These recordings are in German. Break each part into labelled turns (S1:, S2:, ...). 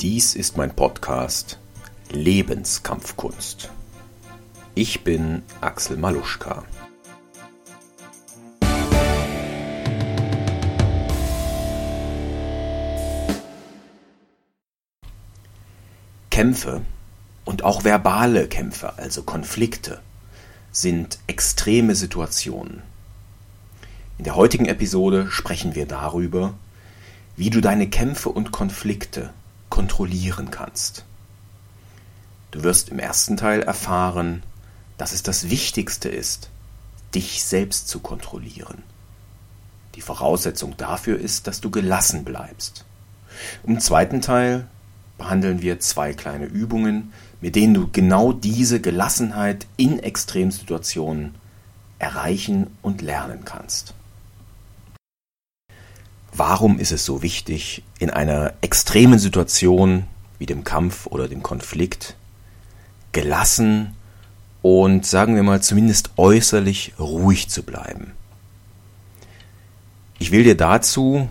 S1: Dies ist mein Podcast Lebenskampfkunst. Ich bin Axel Maluschka. Kämpfe und auch verbale Kämpfe, also Konflikte, sind extreme Situationen. In der heutigen Episode sprechen wir darüber, wie du deine Kämpfe und Konflikte kontrollieren kannst. Du wirst im ersten Teil erfahren, dass es das Wichtigste ist, dich selbst zu kontrollieren. Die Voraussetzung dafür ist, dass du gelassen bleibst. Im zweiten Teil behandeln wir zwei kleine Übungen, mit denen du genau diese Gelassenheit in Extremsituationen erreichen und lernen kannst. Warum ist es so wichtig, in einer extremen Situation wie dem Kampf oder dem Konflikt gelassen und sagen wir mal zumindest äußerlich ruhig zu bleiben? Ich will dir dazu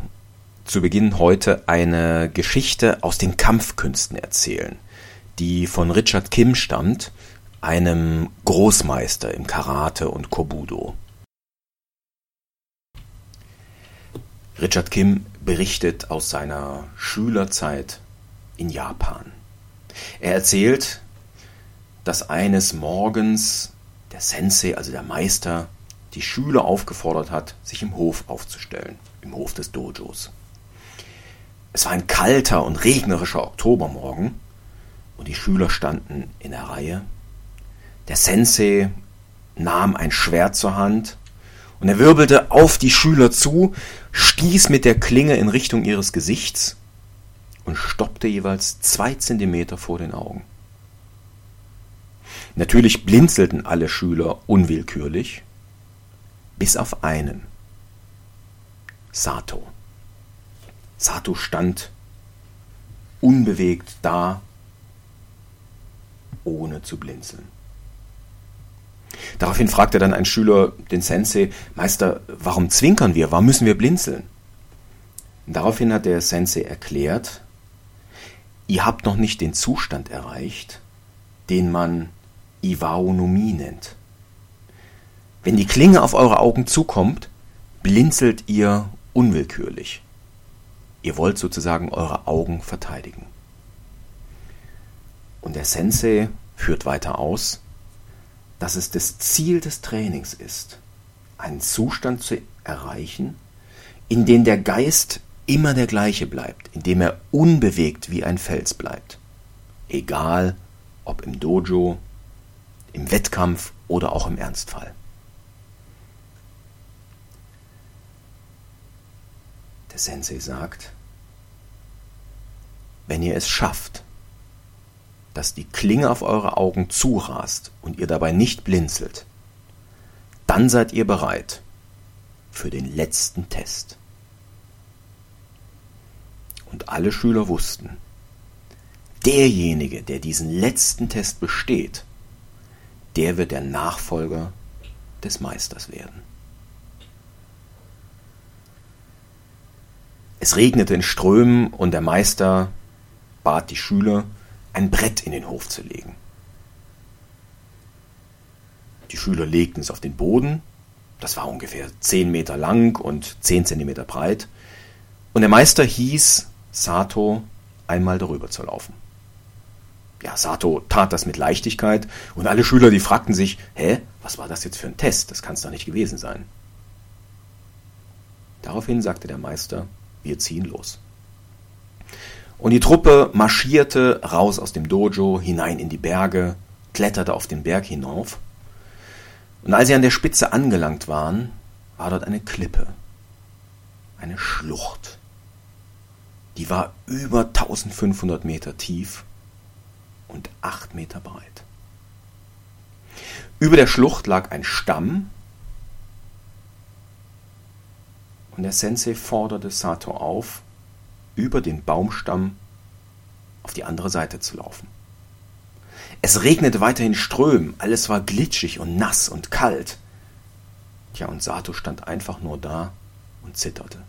S1: zu Beginn heute eine Geschichte aus den Kampfkünsten erzählen, die von Richard Kim stammt, einem Großmeister im Karate und Kobudo. Richard Kim berichtet aus seiner Schülerzeit in Japan. Er erzählt, dass eines Morgens der Sensei, also der Meister, die Schüler aufgefordert hat, sich im Hof aufzustellen, im Hof des Dojos. Es war ein kalter und regnerischer Oktobermorgen und die Schüler standen in der Reihe. Der Sensei nahm ein Schwert zur Hand und er wirbelte auf die Schüler zu, stieß mit der Klinge in Richtung ihres Gesichts und stoppte jeweils zwei Zentimeter vor den Augen. Natürlich blinzelten alle Schüler unwillkürlich, bis auf einen. Sato. Sato stand unbewegt da, ohne zu blinzeln. Daraufhin fragte dann ein Schüler den Sensei, Meister, warum zwinkern wir? Warum müssen wir blinzeln? daraufhin hat der Sensei erklärt, ihr habt noch nicht den Zustand erreicht, den man Iwaonomie nennt. Wenn die Klinge auf eure Augen zukommt, blinzelt ihr unwillkürlich. Ihr wollt sozusagen eure Augen verteidigen. Und der Sensei führt weiter aus, dass es das Ziel des Trainings ist, einen Zustand zu erreichen, in dem der Geist immer der gleiche bleibt, in dem er unbewegt wie ein Fels bleibt. Egal ob im Dojo, im Wettkampf oder auch im Ernstfall. Der Sensei sagt, wenn ihr es schafft, dass die Klinge auf eure Augen zurast und ihr dabei nicht blinzelt, dann seid ihr bereit für den letzten Test. Und alle Schüler wussten, derjenige, der diesen letzten Test besteht, der wird der Nachfolger des Meisters werden. Es regnete in Strömen und der Meister bat die Schüler, ein Brett in den Hof zu legen. Die Schüler legten es auf den Boden, das war ungefähr zehn Meter lang und zehn Zentimeter breit, und der Meister hieß Sato einmal darüber zu laufen. Ja, Sato tat das mit Leichtigkeit und alle Schüler, die fragten sich, hä, was war das jetzt für ein Test? Das kann es doch nicht gewesen sein. Daraufhin sagte der Meister, wir ziehen los. Und die Truppe marschierte raus aus dem Dojo, hinein in die Berge, kletterte auf den Berg hinauf. Und als sie an der Spitze angelangt waren, war dort eine Klippe, eine Schlucht. Die war über 1500 Meter tief und 8 Meter breit. Über der Schlucht lag ein Stamm und der Sensei forderte Sato auf, über den Baumstamm auf die andere Seite zu laufen. Es regnete weiterhin Strömen, alles war glitschig und nass und kalt. Tja, und Sato stand einfach nur da und zitterte.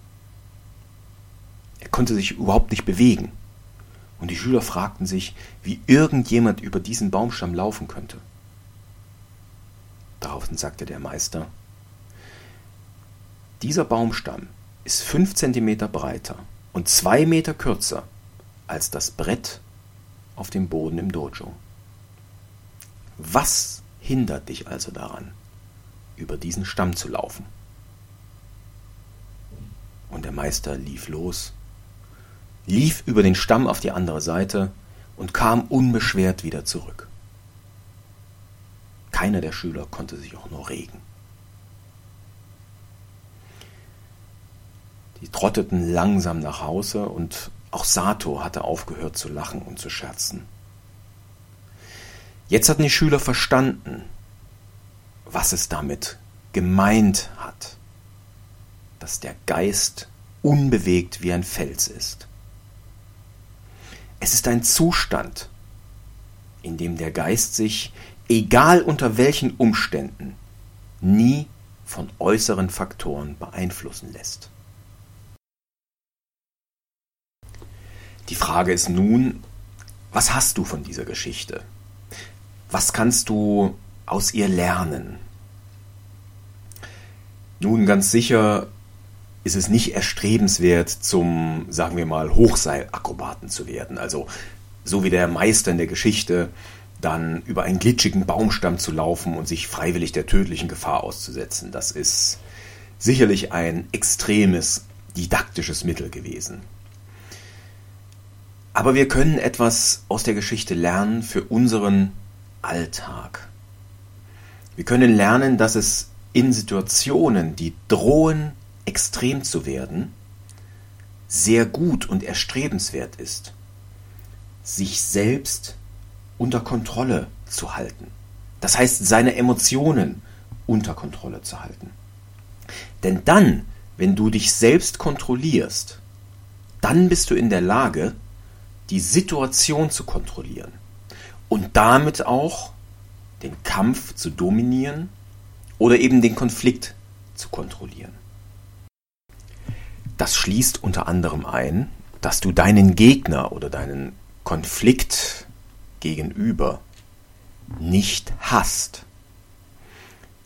S1: Er konnte sich überhaupt nicht bewegen. Und die Schüler fragten sich, wie irgendjemand über diesen Baumstamm laufen könnte. Daraufhin sagte der Meister, dieser Baumstamm ist fünf Zentimeter breiter und zwei Meter kürzer als das Brett auf dem Boden im Dojo. Was hindert dich also daran, über diesen Stamm zu laufen? Und der Meister lief los, lief über den Stamm auf die andere Seite und kam unbeschwert wieder zurück. Keiner der Schüler konnte sich auch nur regen. Die trotteten langsam nach Hause und auch Sato hatte aufgehört zu lachen und zu scherzen. Jetzt hatten die Schüler verstanden, was es damit gemeint hat, dass der Geist unbewegt wie ein Fels ist. Es ist ein Zustand, in dem der Geist sich, egal unter welchen Umständen, nie von äußeren Faktoren beeinflussen lässt. Die Frage ist nun, was hast du von dieser Geschichte? Was kannst du aus ihr lernen? Nun, ganz sicher ist es nicht erstrebenswert, zum, sagen wir mal, Hochseilakrobaten zu werden. Also so wie der Meister in der Geschichte, dann über einen glitschigen Baumstamm zu laufen und sich freiwillig der tödlichen Gefahr auszusetzen. Das ist sicherlich ein extremes didaktisches Mittel gewesen. Aber wir können etwas aus der Geschichte lernen für unseren Alltag. Wir können lernen, dass es in Situationen, die drohen, extrem zu werden, sehr gut und erstrebenswert ist, sich selbst unter Kontrolle zu halten. Das heißt, seine Emotionen unter Kontrolle zu halten. Denn dann, wenn du dich selbst kontrollierst, dann bist du in der Lage, die Situation zu kontrollieren und damit auch den Kampf zu dominieren oder eben den Konflikt zu kontrollieren. Das schließt unter anderem ein, dass du deinen Gegner oder deinen Konflikt gegenüber nicht hasst.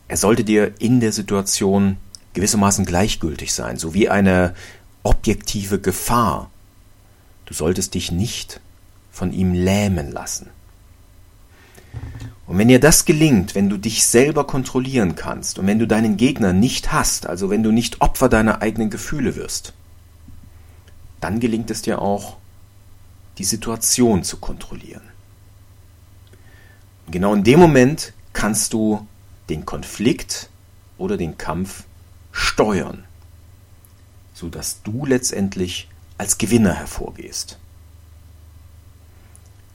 S1: Er sollte dir in der Situation gewissermaßen gleichgültig sein, sowie eine objektive Gefahr Du solltest dich nicht von ihm lähmen lassen. Und wenn dir das gelingt, wenn du dich selber kontrollieren kannst und wenn du deinen Gegner nicht hast, also wenn du nicht Opfer deiner eigenen Gefühle wirst, dann gelingt es dir auch, die Situation zu kontrollieren. Und genau in dem Moment kannst du den Konflikt oder den Kampf steuern, sodass du letztendlich als Gewinner hervorgehst.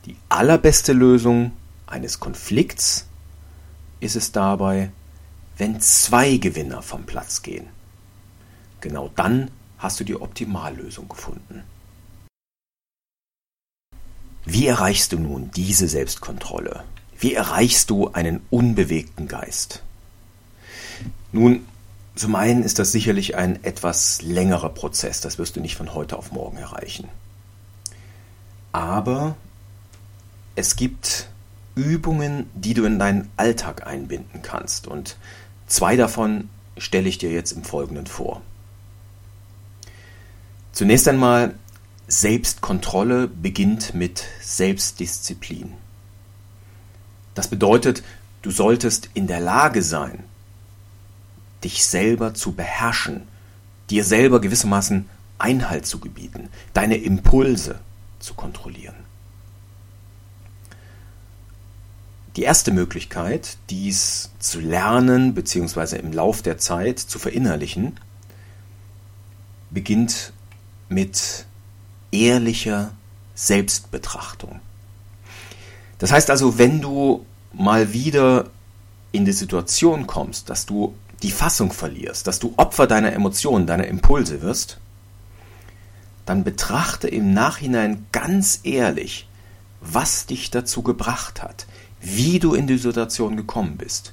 S1: Die allerbeste Lösung eines Konflikts ist es dabei, wenn zwei Gewinner vom Platz gehen. Genau dann hast du die Optimallösung gefunden. Wie erreichst du nun diese Selbstkontrolle? Wie erreichst du einen unbewegten Geist? Nun, zum einen ist das sicherlich ein etwas längerer Prozess, das wirst du nicht von heute auf morgen erreichen. Aber es gibt Übungen, die du in deinen Alltag einbinden kannst und zwei davon stelle ich dir jetzt im Folgenden vor. Zunächst einmal, Selbstkontrolle beginnt mit Selbstdisziplin. Das bedeutet, du solltest in der Lage sein, dich selber zu beherrschen, dir selber gewissermaßen Einhalt zu gebieten, deine Impulse zu kontrollieren. Die erste Möglichkeit, dies zu lernen bzw. im Lauf der Zeit zu verinnerlichen, beginnt mit ehrlicher Selbstbetrachtung. Das heißt also, wenn du mal wieder in die Situation kommst, dass du die Fassung verlierst, dass du Opfer deiner Emotionen, deiner Impulse wirst, dann betrachte im Nachhinein ganz ehrlich, was dich dazu gebracht hat, wie du in die Situation gekommen bist.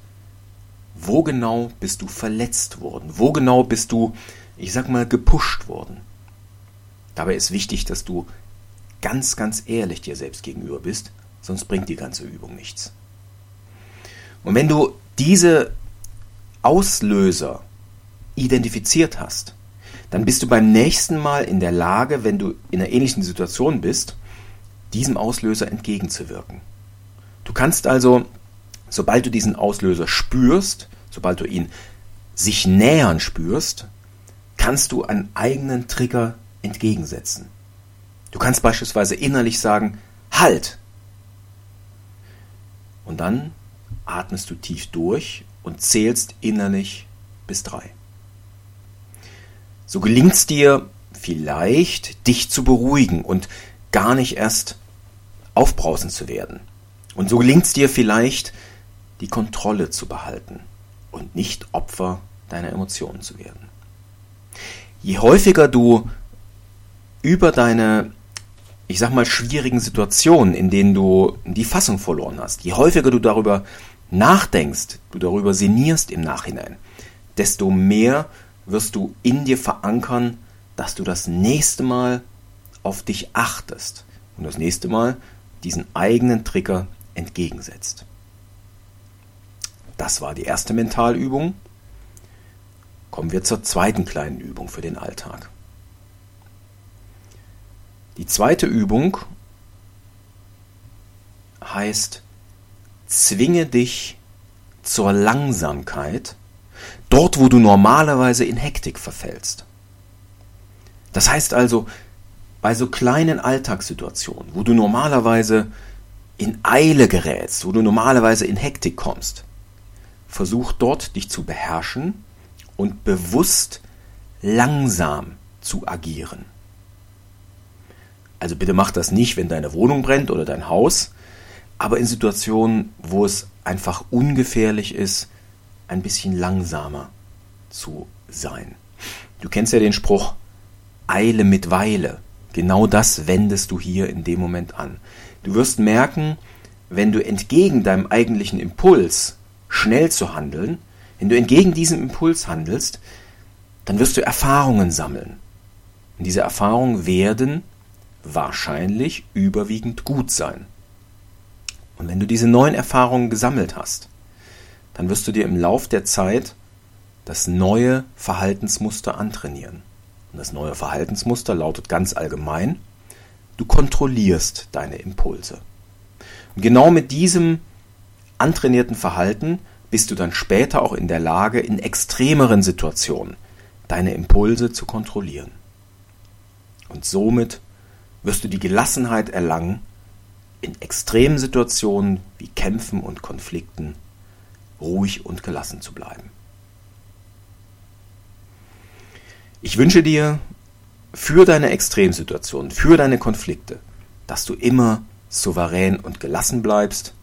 S1: Wo genau bist du verletzt worden? Wo genau bist du, ich sag mal, gepusht worden? Dabei ist wichtig, dass du ganz, ganz ehrlich dir selbst gegenüber bist, sonst bringt die ganze Übung nichts. Und wenn du diese Auslöser identifiziert hast, dann bist du beim nächsten Mal in der Lage, wenn du in einer ähnlichen Situation bist, diesem Auslöser entgegenzuwirken. Du kannst also, sobald du diesen Auslöser spürst, sobald du ihn sich nähern spürst, kannst du einen eigenen Trigger entgegensetzen. Du kannst beispielsweise innerlich sagen, halt! Und dann atmest du tief durch und zählst innerlich bis drei. So gelingt es dir vielleicht, dich zu beruhigen und gar nicht erst aufbrausend zu werden. Und so gelingt es dir vielleicht, die Kontrolle zu behalten und nicht Opfer deiner Emotionen zu werden. Je häufiger du über deine, ich sag mal, schwierigen Situationen, in denen du die Fassung verloren hast, je häufiger du darüber nachdenkst, du darüber sinnierst im Nachhinein, desto mehr wirst du in dir verankern, dass du das nächste Mal auf dich achtest und das nächste Mal diesen eigenen Trigger entgegensetzt. Das war die erste Mentalübung. Kommen wir zur zweiten kleinen Übung für den Alltag. Die zweite Übung heißt, zwinge dich zur Langsamkeit dort, wo du normalerweise in Hektik verfällst. Das heißt also, bei so kleinen Alltagssituationen, wo du normalerweise in Eile gerätst, wo du normalerweise in Hektik kommst, versuch dort dich zu beherrschen und bewusst langsam zu agieren. Also bitte mach das nicht, wenn deine Wohnung brennt oder dein Haus, aber in Situationen, wo es einfach ungefährlich ist, ein bisschen langsamer zu sein. Du kennst ja den Spruch, Eile mit Weile. Genau das wendest du hier in dem Moment an. Du wirst merken, wenn du entgegen deinem eigentlichen Impuls schnell zu handeln, wenn du entgegen diesem Impuls handelst, dann wirst du Erfahrungen sammeln. Und diese Erfahrungen werden wahrscheinlich überwiegend gut sein. Und wenn du diese neuen Erfahrungen gesammelt hast, dann wirst du dir im Lauf der Zeit das neue Verhaltensmuster antrainieren. Und das neue Verhaltensmuster lautet ganz allgemein, du kontrollierst deine Impulse. Und genau mit diesem antrainierten Verhalten bist du dann später auch in der Lage, in extremeren Situationen deine Impulse zu kontrollieren. Und somit wirst du die Gelassenheit erlangen, in extremen Situationen wie Kämpfen und Konflikten ruhig und gelassen zu bleiben. Ich wünsche dir für deine Extremsituationen, für deine Konflikte, dass du immer souverän und gelassen bleibst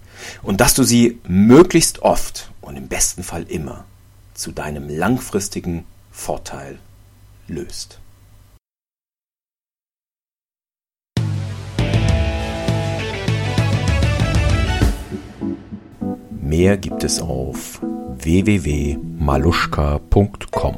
S1: und dass du sie möglichst oft und im besten Fall immer zu deinem langfristigen Vorteil löst. Mehr gibt es auf www.maluschka.com.